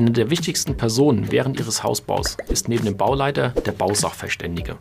Eine der wichtigsten Personen während Ihres Hausbaus ist neben dem Bauleiter der Bausachverständige.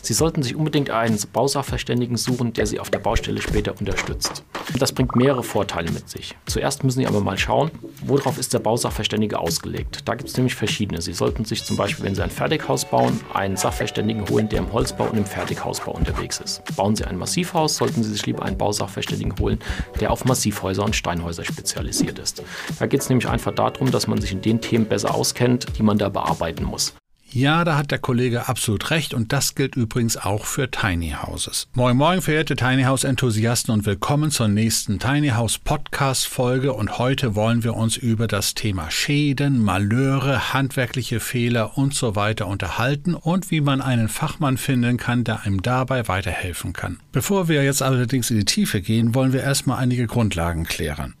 Sie sollten sich unbedingt einen Bausachverständigen suchen, der Sie auf der Baustelle später unterstützt. Das bringt mehrere Vorteile mit sich. Zuerst müssen Sie aber mal schauen, worauf ist der Bausachverständige ausgelegt. Da gibt es nämlich verschiedene. Sie sollten sich zum Beispiel, wenn Sie ein Fertighaus bauen, einen Sachverständigen holen, der im Holzbau und im Fertighausbau unterwegs ist. Bauen Sie ein Massivhaus, sollten Sie sich lieber einen Bausachverständigen holen, der auf Massivhäuser und Steinhäuser spezialisiert ist. Da geht es nämlich einfach darum, dass man sich in den Themen besser auskennt, die man da bearbeiten muss. Ja, da hat der Kollege absolut recht und das gilt übrigens auch für Tiny Houses. Moin Moin, verehrte Tiny House Enthusiasten und willkommen zur nächsten Tiny House Podcast Folge und heute wollen wir uns über das Thema Schäden, Malheure, handwerkliche Fehler und so weiter unterhalten und wie man einen Fachmann finden kann, der einem dabei weiterhelfen kann. Bevor wir jetzt allerdings in die Tiefe gehen, wollen wir erstmal einige Grundlagen klären.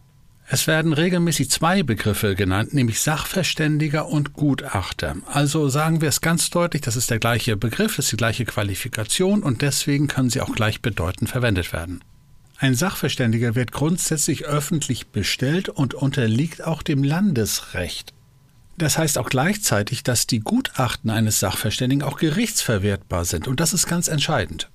Es werden regelmäßig zwei Begriffe genannt, nämlich Sachverständiger und Gutachter. Also sagen wir es ganz deutlich, das ist der gleiche Begriff, ist die gleiche Qualifikation und deswegen können sie auch gleichbedeutend verwendet werden. Ein Sachverständiger wird grundsätzlich öffentlich bestellt und unterliegt auch dem Landesrecht. Das heißt auch gleichzeitig, dass die Gutachten eines Sachverständigen auch gerichtsverwertbar sind und das ist ganz entscheidend.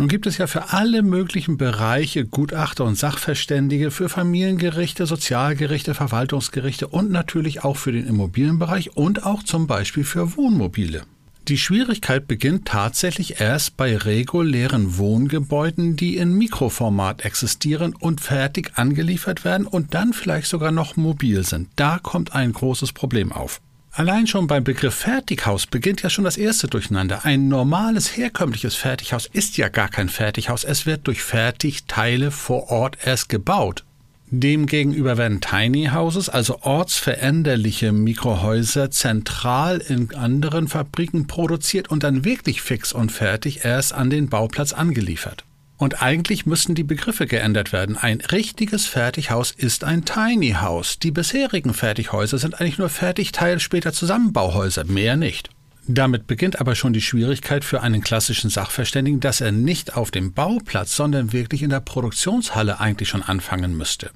Nun gibt es ja für alle möglichen Bereiche Gutachter und Sachverständige, für Familiengerichte, Sozialgerichte, Verwaltungsgerichte und natürlich auch für den Immobilienbereich und auch zum Beispiel für Wohnmobile. Die Schwierigkeit beginnt tatsächlich erst bei regulären Wohngebäuden, die in Mikroformat existieren und fertig angeliefert werden und dann vielleicht sogar noch mobil sind. Da kommt ein großes Problem auf. Allein schon beim Begriff Fertighaus beginnt ja schon das erste Durcheinander. Ein normales, herkömmliches Fertighaus ist ja gar kein Fertighaus. Es wird durch Fertigteile vor Ort erst gebaut. Demgegenüber werden Tiny Houses, also ortsveränderliche Mikrohäuser, zentral in anderen Fabriken produziert und dann wirklich fix und fertig erst an den Bauplatz angeliefert. Und eigentlich müssten die Begriffe geändert werden. Ein richtiges Fertighaus ist ein Tiny House. Die bisherigen Fertighäuser sind eigentlich nur Fertigteil später Zusammenbauhäuser, mehr nicht. Damit beginnt aber schon die Schwierigkeit für einen klassischen Sachverständigen, dass er nicht auf dem Bauplatz, sondern wirklich in der Produktionshalle eigentlich schon anfangen müsste.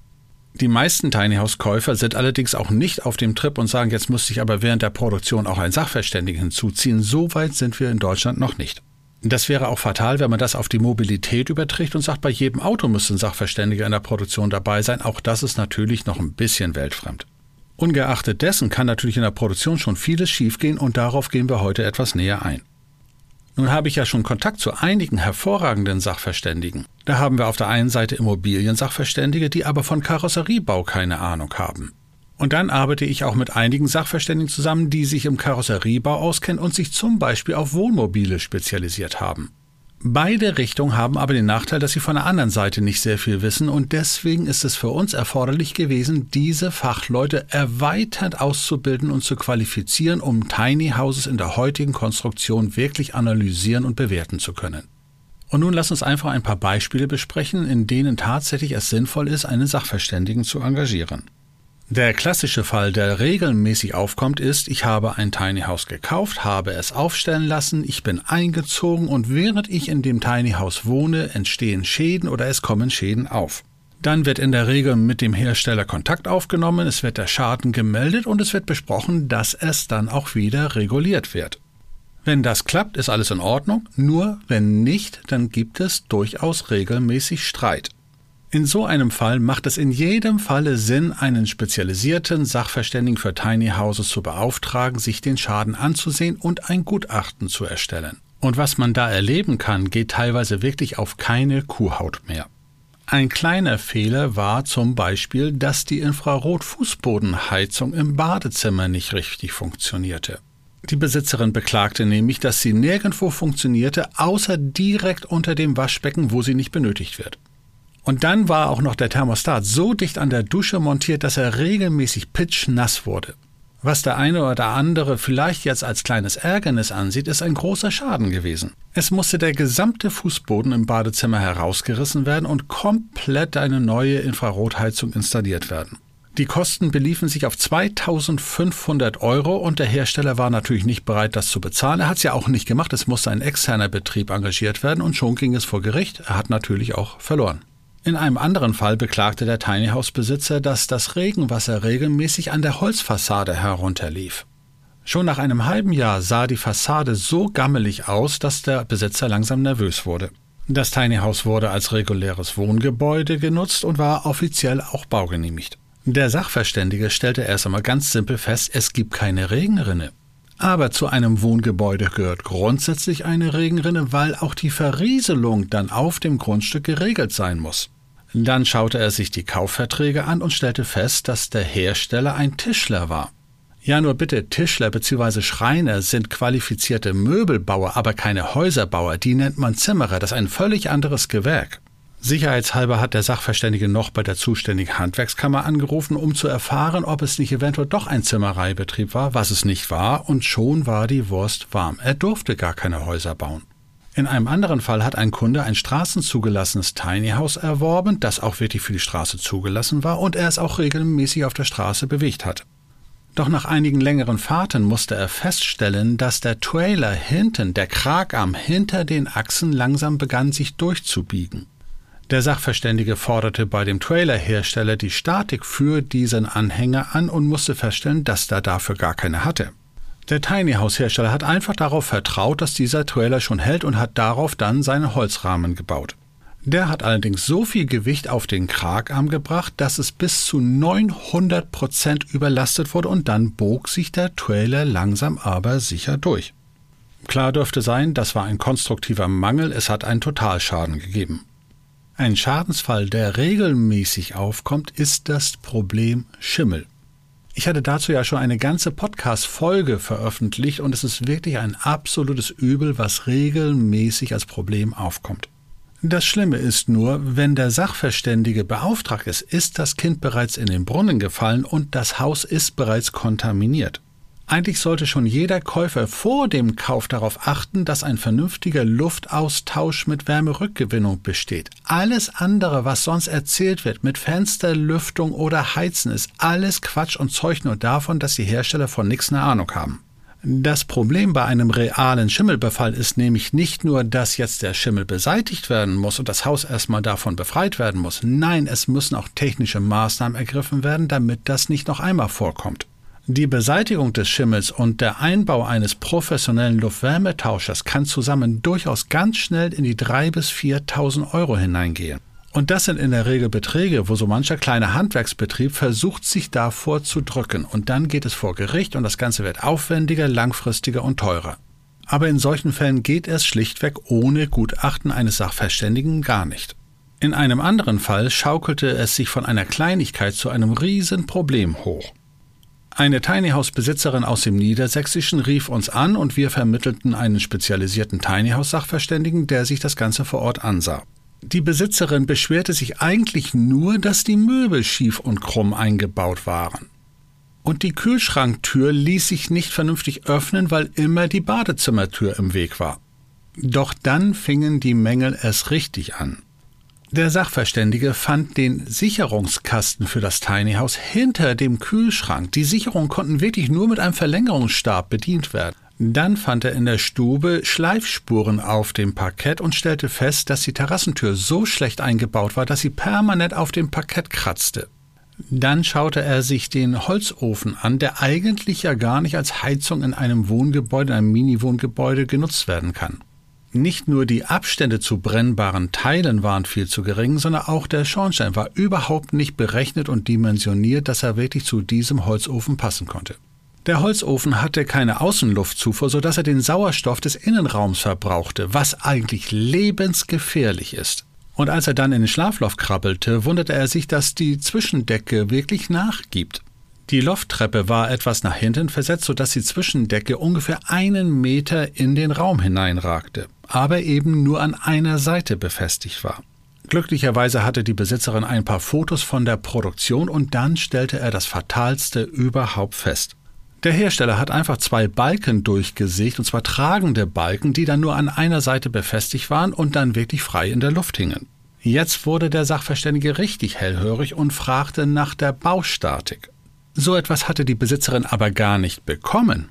Die meisten Tiny House Käufer sind allerdings auch nicht auf dem Trip und sagen, jetzt muss ich aber während der Produktion auch einen Sachverständigen hinzuziehen. So weit sind wir in Deutschland noch nicht. Das wäre auch fatal, wenn man das auf die Mobilität überträgt und sagt, bei jedem Auto müsste ein Sachverständiger in der Produktion dabei sein. Auch das ist natürlich noch ein bisschen weltfremd. Ungeachtet dessen kann natürlich in der Produktion schon vieles schiefgehen und darauf gehen wir heute etwas näher ein. Nun habe ich ja schon Kontakt zu einigen hervorragenden Sachverständigen. Da haben wir auf der einen Seite Immobiliensachverständige, die aber von Karosseriebau keine Ahnung haben. Und dann arbeite ich auch mit einigen Sachverständigen zusammen, die sich im Karosseriebau auskennen und sich zum Beispiel auf Wohnmobile spezialisiert haben. Beide Richtungen haben aber den Nachteil, dass sie von der anderen Seite nicht sehr viel wissen und deswegen ist es für uns erforderlich gewesen, diese Fachleute erweitert auszubilden und zu qualifizieren, um Tiny Houses in der heutigen Konstruktion wirklich analysieren und bewerten zu können. Und nun lass uns einfach ein paar Beispiele besprechen, in denen tatsächlich es sinnvoll ist, einen Sachverständigen zu engagieren. Der klassische Fall, der regelmäßig aufkommt, ist, ich habe ein Tiny House gekauft, habe es aufstellen lassen, ich bin eingezogen und während ich in dem Tiny House wohne, entstehen Schäden oder es kommen Schäden auf. Dann wird in der Regel mit dem Hersteller Kontakt aufgenommen, es wird der Schaden gemeldet und es wird besprochen, dass es dann auch wieder reguliert wird. Wenn das klappt, ist alles in Ordnung, nur wenn nicht, dann gibt es durchaus regelmäßig Streit. In so einem Fall macht es in jedem Falle Sinn, einen spezialisierten Sachverständigen für Tiny Houses zu beauftragen, sich den Schaden anzusehen und ein Gutachten zu erstellen. Und was man da erleben kann, geht teilweise wirklich auf keine Kuhhaut mehr. Ein kleiner Fehler war zum Beispiel, dass die Infrarot-Fußbodenheizung im Badezimmer nicht richtig funktionierte. Die Besitzerin beklagte nämlich, dass sie nirgendwo funktionierte, außer direkt unter dem Waschbecken, wo sie nicht benötigt wird. Und dann war auch noch der Thermostat so dicht an der Dusche montiert, dass er regelmäßig pitschnass wurde. Was der eine oder andere vielleicht jetzt als kleines Ärgernis ansieht, ist ein großer Schaden gewesen. Es musste der gesamte Fußboden im Badezimmer herausgerissen werden und komplett eine neue Infrarotheizung installiert werden. Die Kosten beliefen sich auf 2500 Euro und der Hersteller war natürlich nicht bereit, das zu bezahlen. Er hat es ja auch nicht gemacht, es musste ein externer Betrieb engagiert werden und schon ging es vor Gericht. Er hat natürlich auch verloren. In einem anderen Fall beklagte der Tiny House Besitzer, dass das Regenwasser regelmäßig an der Holzfassade herunterlief. Schon nach einem halben Jahr sah die Fassade so gammelig aus, dass der Besitzer langsam nervös wurde. Das Tiny House wurde als reguläres Wohngebäude genutzt und war offiziell auch baugenehmigt. Der Sachverständige stellte erst einmal ganz simpel fest, es gibt keine Regenrinne. Aber zu einem Wohngebäude gehört grundsätzlich eine Regenrinne, weil auch die Verrieselung dann auf dem Grundstück geregelt sein muss. Dann schaute er sich die Kaufverträge an und stellte fest, dass der Hersteller ein Tischler war. Ja, nur bitte, Tischler bzw. Schreiner sind qualifizierte Möbelbauer, aber keine Häuserbauer, die nennt man Zimmerer, das ist ein völlig anderes Gewerk. Sicherheitshalber hat der Sachverständige noch bei der zuständigen Handwerkskammer angerufen, um zu erfahren, ob es nicht eventuell doch ein Zimmereibetrieb war, was es nicht war, und schon war die Wurst warm. Er durfte gar keine Häuser bauen. In einem anderen Fall hat ein Kunde ein straßenzugelassenes Tiny House erworben, das auch wirklich für die Straße zugelassen war und er es auch regelmäßig auf der Straße bewegt hat. Doch nach einigen längeren Fahrten musste er feststellen, dass der Trailer hinten, der Kragarm hinter den Achsen langsam begann sich durchzubiegen. Der Sachverständige forderte bei dem Trailerhersteller die Statik für diesen Anhänger an und musste feststellen, dass er dafür gar keine hatte. Der Tiny House Hersteller hat einfach darauf vertraut, dass dieser Trailer schon hält und hat darauf dann seinen Holzrahmen gebaut. Der hat allerdings so viel Gewicht auf den Kragarm gebracht, dass es bis zu 900 Prozent überlastet wurde und dann bog sich der Trailer langsam aber sicher durch. Klar dürfte sein, das war ein konstruktiver Mangel, es hat einen Totalschaden gegeben. Ein Schadensfall, der regelmäßig aufkommt, ist das Problem Schimmel. Ich hatte dazu ja schon eine ganze Podcast-Folge veröffentlicht und es ist wirklich ein absolutes Übel, was regelmäßig als Problem aufkommt. Das Schlimme ist nur, wenn der Sachverständige beauftragt ist, ist das Kind bereits in den Brunnen gefallen und das Haus ist bereits kontaminiert. Eigentlich sollte schon jeder Käufer vor dem Kauf darauf achten, dass ein vernünftiger Luftaustausch mit Wärmerückgewinnung besteht. Alles andere, was sonst erzählt wird mit Fensterlüftung oder Heizen, ist alles Quatsch und zeugt nur davon, dass die Hersteller von nichts eine Ahnung haben. Das Problem bei einem realen Schimmelbefall ist nämlich nicht nur, dass jetzt der Schimmel beseitigt werden muss und das Haus erstmal davon befreit werden muss. Nein, es müssen auch technische Maßnahmen ergriffen werden, damit das nicht noch einmal vorkommt. Die Beseitigung des Schimmels und der Einbau eines professionellen Luftwärmetauschers kann zusammen durchaus ganz schnell in die 3.000 bis 4.000 Euro hineingehen. Und das sind in der Regel Beträge, wo so mancher kleine Handwerksbetrieb versucht, sich davor zu drücken. Und dann geht es vor Gericht und das Ganze wird aufwendiger, langfristiger und teurer. Aber in solchen Fällen geht es schlichtweg ohne Gutachten eines Sachverständigen gar nicht. In einem anderen Fall schaukelte es sich von einer Kleinigkeit zu einem Riesenproblem hoch. Eine Tiny House Besitzerin aus dem Niedersächsischen rief uns an und wir vermittelten einen spezialisierten Tiny House Sachverständigen, der sich das Ganze vor Ort ansah. Die Besitzerin beschwerte sich eigentlich nur, dass die Möbel schief und krumm eingebaut waren. Und die Kühlschranktür ließ sich nicht vernünftig öffnen, weil immer die Badezimmertür im Weg war. Doch dann fingen die Mängel erst richtig an. Der Sachverständige fand den Sicherungskasten für das Tiny House hinter dem Kühlschrank. Die Sicherungen konnten wirklich nur mit einem Verlängerungsstab bedient werden. Dann fand er in der Stube Schleifspuren auf dem Parkett und stellte fest, dass die Terrassentür so schlecht eingebaut war, dass sie permanent auf dem Parkett kratzte. Dann schaute er sich den Holzofen an, der eigentlich ja gar nicht als Heizung in einem Wohngebäude, einem Mini-Wohngebäude genutzt werden kann. Nicht nur die Abstände zu brennbaren Teilen waren viel zu gering, sondern auch der Schornstein war überhaupt nicht berechnet und dimensioniert, dass er wirklich zu diesem Holzofen passen konnte. Der Holzofen hatte keine Außenluftzufuhr, sodass er den Sauerstoff des Innenraums verbrauchte, was eigentlich lebensgefährlich ist. Und als er dann in den Schlafloch krabbelte, wunderte er sich, dass die Zwischendecke wirklich nachgibt. Die Lofttreppe war etwas nach hinten versetzt, sodass die Zwischendecke ungefähr einen Meter in den Raum hineinragte, aber eben nur an einer Seite befestigt war. Glücklicherweise hatte die Besitzerin ein paar Fotos von der Produktion und dann stellte er das Fatalste überhaupt fest. Der Hersteller hat einfach zwei Balken durchgesägt, und zwar tragende Balken, die dann nur an einer Seite befestigt waren und dann wirklich frei in der Luft hingen. Jetzt wurde der Sachverständige richtig hellhörig und fragte nach der Baustatik. So etwas hatte die Besitzerin aber gar nicht bekommen.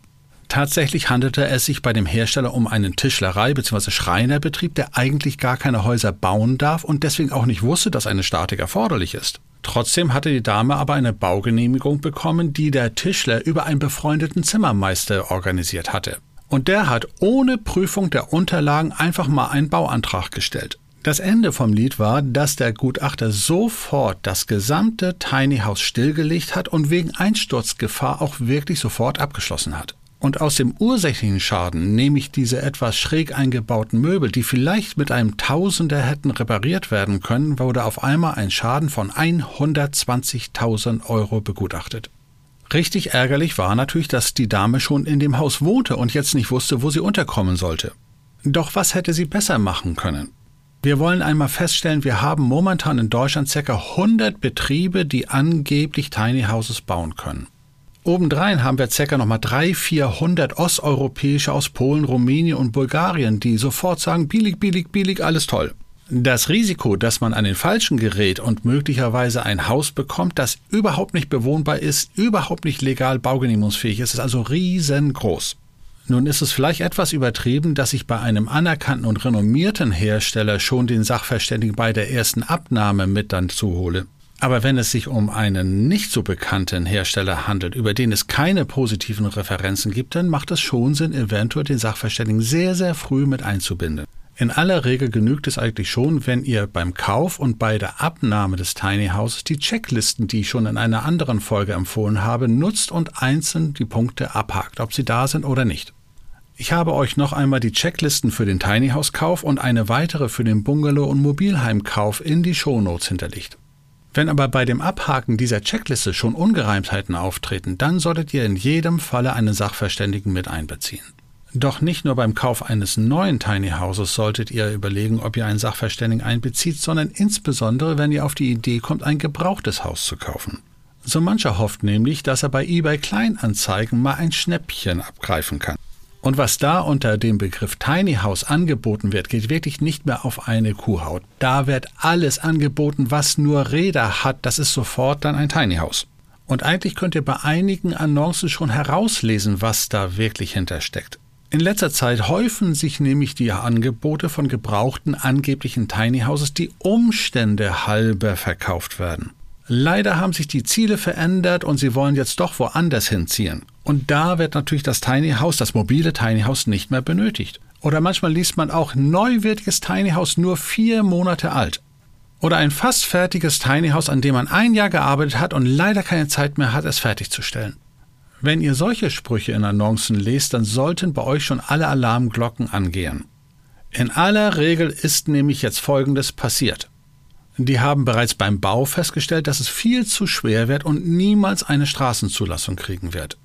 Tatsächlich handelte es sich bei dem Hersteller um einen Tischlerei- bzw. Schreinerbetrieb, der eigentlich gar keine Häuser bauen darf und deswegen auch nicht wusste, dass eine Statik erforderlich ist. Trotzdem hatte die Dame aber eine Baugenehmigung bekommen, die der Tischler über einen befreundeten Zimmermeister organisiert hatte. Und der hat ohne Prüfung der Unterlagen einfach mal einen Bauantrag gestellt. Das Ende vom Lied war, dass der Gutachter sofort das gesamte Tiny House stillgelegt hat und wegen Einsturzgefahr auch wirklich sofort abgeschlossen hat. Und aus dem ursächlichen Schaden, nämlich diese etwas schräg eingebauten Möbel, die vielleicht mit einem Tausender hätten repariert werden können, wurde auf einmal ein Schaden von 120.000 Euro begutachtet. Richtig ärgerlich war natürlich, dass die Dame schon in dem Haus wohnte und jetzt nicht wusste, wo sie unterkommen sollte. Doch was hätte sie besser machen können? Wir wollen einmal feststellen, wir haben momentan in Deutschland ca. 100 Betriebe, die angeblich Tiny Houses bauen können. Obendrein haben wir ca. nochmal 300, 400 Osteuropäische aus Polen, Rumänien und Bulgarien, die sofort sagen, billig, billig, billig, alles toll. Das Risiko, dass man an den Falschen gerät und möglicherweise ein Haus bekommt, das überhaupt nicht bewohnbar ist, überhaupt nicht legal baugenehmigungsfähig ist, ist also riesengroß. Nun ist es vielleicht etwas übertrieben, dass ich bei einem anerkannten und renommierten Hersteller schon den Sachverständigen bei der ersten Abnahme mit dann zuhole. Aber wenn es sich um einen nicht so bekannten Hersteller handelt, über den es keine positiven Referenzen gibt, dann macht es schon Sinn, eventuell den Sachverständigen sehr, sehr früh mit einzubinden. In aller Regel genügt es eigentlich schon, wenn ihr beim Kauf und bei der Abnahme des Tiny Houses die Checklisten, die ich schon in einer anderen Folge empfohlen habe, nutzt und einzeln die Punkte abhakt, ob sie da sind oder nicht. Ich habe euch noch einmal die Checklisten für den Tiny House Kauf und eine weitere für den Bungalow und Mobilheimkauf in die Shownotes hinterlegt. Wenn aber bei dem Abhaken dieser Checkliste schon Ungereimtheiten auftreten, dann solltet ihr in jedem Falle einen Sachverständigen mit einbeziehen. Doch nicht nur beim Kauf eines neuen Tiny Houses solltet ihr überlegen, ob ihr einen Sachverständigen einbezieht, sondern insbesondere, wenn ihr auf die Idee kommt, ein gebrauchtes Haus zu kaufen. So mancher hofft nämlich, dass er bei eBay Kleinanzeigen mal ein Schnäppchen abgreifen kann. Und was da unter dem Begriff Tiny House angeboten wird, geht wirklich nicht mehr auf eine Kuhhaut. Da wird alles angeboten, was nur Räder hat. Das ist sofort dann ein Tiny House. Und eigentlich könnt ihr bei einigen Annoncen schon herauslesen, was da wirklich hintersteckt. In letzter Zeit häufen sich nämlich die Angebote von gebrauchten angeblichen Tiny Houses, die Umstände halber verkauft werden. Leider haben sich die Ziele verändert und sie wollen jetzt doch woanders hinziehen. Und da wird natürlich das Tiny House, das mobile Tiny House nicht mehr benötigt. Oder manchmal liest man auch neuwertiges Tiny House nur vier Monate alt. Oder ein fast fertiges Tiny House, an dem man ein Jahr gearbeitet hat und leider keine Zeit mehr hat, es fertigzustellen. Wenn ihr solche Sprüche in Annoncen lest, dann sollten bei euch schon alle Alarmglocken angehen. In aller Regel ist nämlich jetzt Folgendes passiert. Die haben bereits beim Bau festgestellt, dass es viel zu schwer wird und niemals eine Straßenzulassung kriegen wird.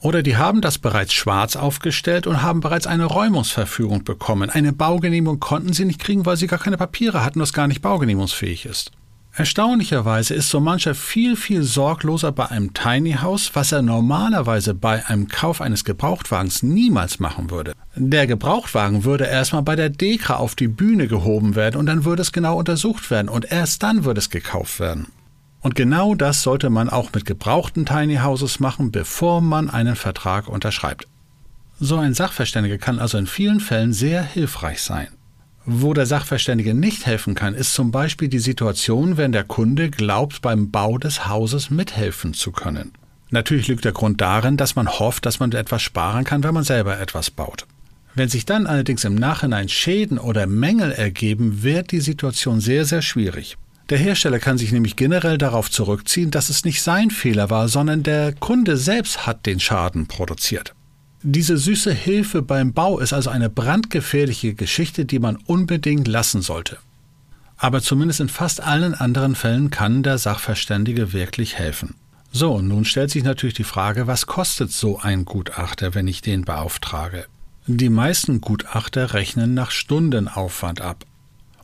Oder die haben das bereits schwarz aufgestellt und haben bereits eine Räumungsverfügung bekommen. Eine Baugenehmigung konnten sie nicht kriegen, weil sie gar keine Papiere hatten, das gar nicht baugenehmigungsfähig ist. Erstaunlicherweise ist so mancher viel, viel sorgloser bei einem Tiny House, was er normalerweise bei einem Kauf eines Gebrauchtwagens niemals machen würde. Der Gebrauchtwagen würde erstmal bei der Dekra auf die Bühne gehoben werden und dann würde es genau untersucht werden und erst dann würde es gekauft werden. Und genau das sollte man auch mit gebrauchten Tiny Houses machen, bevor man einen Vertrag unterschreibt. So ein Sachverständiger kann also in vielen Fällen sehr hilfreich sein. Wo der Sachverständige nicht helfen kann, ist zum Beispiel die Situation, wenn der Kunde glaubt, beim Bau des Hauses mithelfen zu können. Natürlich liegt der Grund darin, dass man hofft, dass man etwas sparen kann, wenn man selber etwas baut. Wenn sich dann allerdings im Nachhinein Schäden oder Mängel ergeben, wird die Situation sehr, sehr schwierig. Der Hersteller kann sich nämlich generell darauf zurückziehen, dass es nicht sein Fehler war, sondern der Kunde selbst hat den Schaden produziert. Diese süße Hilfe beim Bau ist also eine brandgefährliche Geschichte, die man unbedingt lassen sollte. Aber zumindest in fast allen anderen Fällen kann der Sachverständige wirklich helfen. So, nun stellt sich natürlich die Frage, was kostet so ein Gutachter, wenn ich den beauftrage? Die meisten Gutachter rechnen nach Stundenaufwand ab.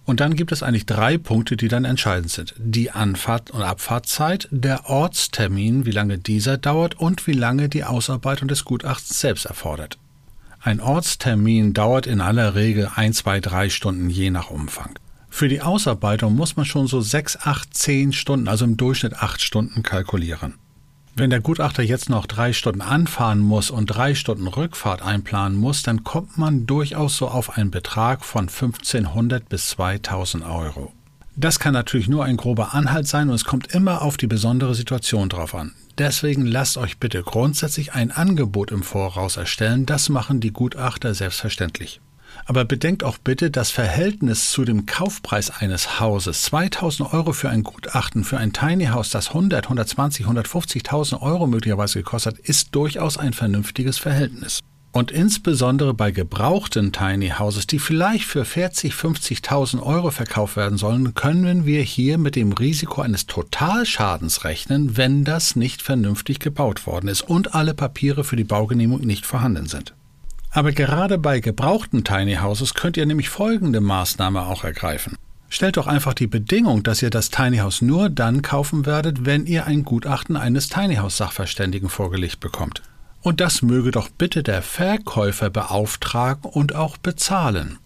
Und dann gibt es eigentlich drei Punkte, die dann entscheidend sind. Die Anfahrt- und Abfahrtzeit, der Ortstermin, wie lange dieser dauert und wie lange die Ausarbeitung des Gutachtens selbst erfordert. Ein Ortstermin dauert in aller Regel ein, zwei, drei Stunden je nach Umfang. Für die Ausarbeitung muss man schon so sechs, acht, zehn Stunden, also im Durchschnitt acht Stunden kalkulieren. Wenn der Gutachter jetzt noch drei Stunden anfahren muss und drei Stunden Rückfahrt einplanen muss, dann kommt man durchaus so auf einen Betrag von 1500 bis 2000 Euro. Das kann natürlich nur ein grober Anhalt sein und es kommt immer auf die besondere Situation drauf an. Deswegen lasst euch bitte grundsätzlich ein Angebot im Voraus erstellen, das machen die Gutachter selbstverständlich. Aber bedenkt auch bitte das Verhältnis zu dem Kaufpreis eines Hauses. 2000 Euro für ein Gutachten für ein Tiny House, das 100, 120, 150.000 Euro möglicherweise gekostet hat, ist durchaus ein vernünftiges Verhältnis. Und insbesondere bei gebrauchten Tiny Houses, die vielleicht für 40, 50.000 Euro verkauft werden sollen, können wir hier mit dem Risiko eines Totalschadens rechnen, wenn das nicht vernünftig gebaut worden ist und alle Papiere für die Baugenehmigung nicht vorhanden sind. Aber gerade bei gebrauchten Tiny Houses könnt ihr nämlich folgende Maßnahme auch ergreifen. Stellt doch einfach die Bedingung, dass ihr das Tiny House nur dann kaufen werdet, wenn ihr ein Gutachten eines Tiny House Sachverständigen vorgelegt bekommt. Und das möge doch bitte der Verkäufer beauftragen und auch bezahlen.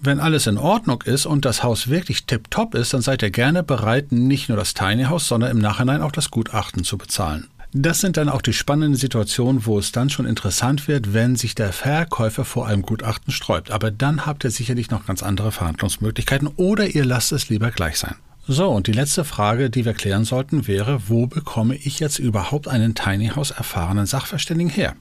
Wenn alles in Ordnung ist und das Haus wirklich tipptopp ist, dann seid ihr gerne bereit, nicht nur das Tiny House, sondern im Nachhinein auch das Gutachten zu bezahlen. Das sind dann auch die spannenden Situationen, wo es dann schon interessant wird, wenn sich der Verkäufer vor einem Gutachten sträubt. Aber dann habt ihr sicherlich noch ganz andere Verhandlungsmöglichkeiten oder ihr lasst es lieber gleich sein. So, und die letzte Frage, die wir klären sollten, wäre, wo bekomme ich jetzt überhaupt einen Tiny House erfahrenen Sachverständigen her?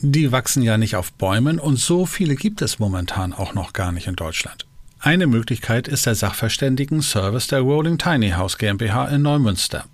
Die wachsen ja nicht auf Bäumen und so viele gibt es momentan auch noch gar nicht in Deutschland. Eine Möglichkeit ist der Sachverständigen-Service der Rolling Tiny House GmbH in Neumünster.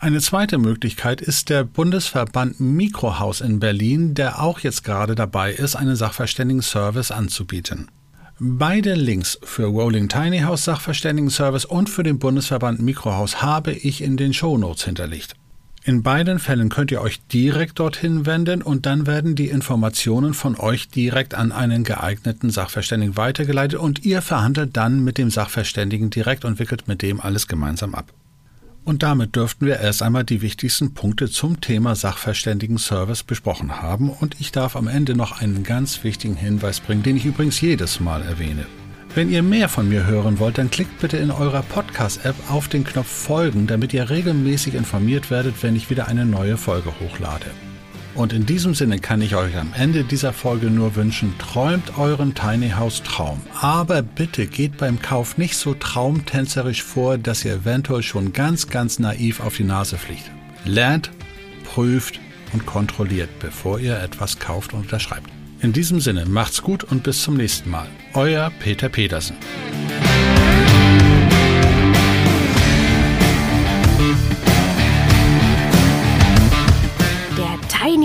Eine zweite Möglichkeit ist der Bundesverband Mikrohaus in Berlin, der auch jetzt gerade dabei ist, einen Sachverständigen-Service anzubieten. Beide Links für Rolling Tiny House Sachverständigen-Service und für den Bundesverband Mikrohaus habe ich in den Shownotes hinterlegt. In beiden Fällen könnt ihr euch direkt dorthin wenden und dann werden die Informationen von euch direkt an einen geeigneten Sachverständigen weitergeleitet und ihr verhandelt dann mit dem Sachverständigen direkt und wickelt mit dem alles gemeinsam ab. Und damit dürften wir erst einmal die wichtigsten Punkte zum Thema Sachverständigen-Service besprochen haben. Und ich darf am Ende noch einen ganz wichtigen Hinweis bringen, den ich übrigens jedes Mal erwähne. Wenn ihr mehr von mir hören wollt, dann klickt bitte in eurer Podcast-App auf den Knopf Folgen, damit ihr regelmäßig informiert werdet, wenn ich wieder eine neue Folge hochlade. Und in diesem Sinne kann ich euch am Ende dieser Folge nur wünschen, träumt euren Tiny House Traum. Aber bitte geht beim Kauf nicht so traumtänzerisch vor, dass ihr eventuell schon ganz, ganz naiv auf die Nase fliegt. Lernt, prüft und kontrolliert, bevor ihr etwas kauft und unterschreibt. In diesem Sinne, macht's gut und bis zum nächsten Mal. Euer Peter Petersen.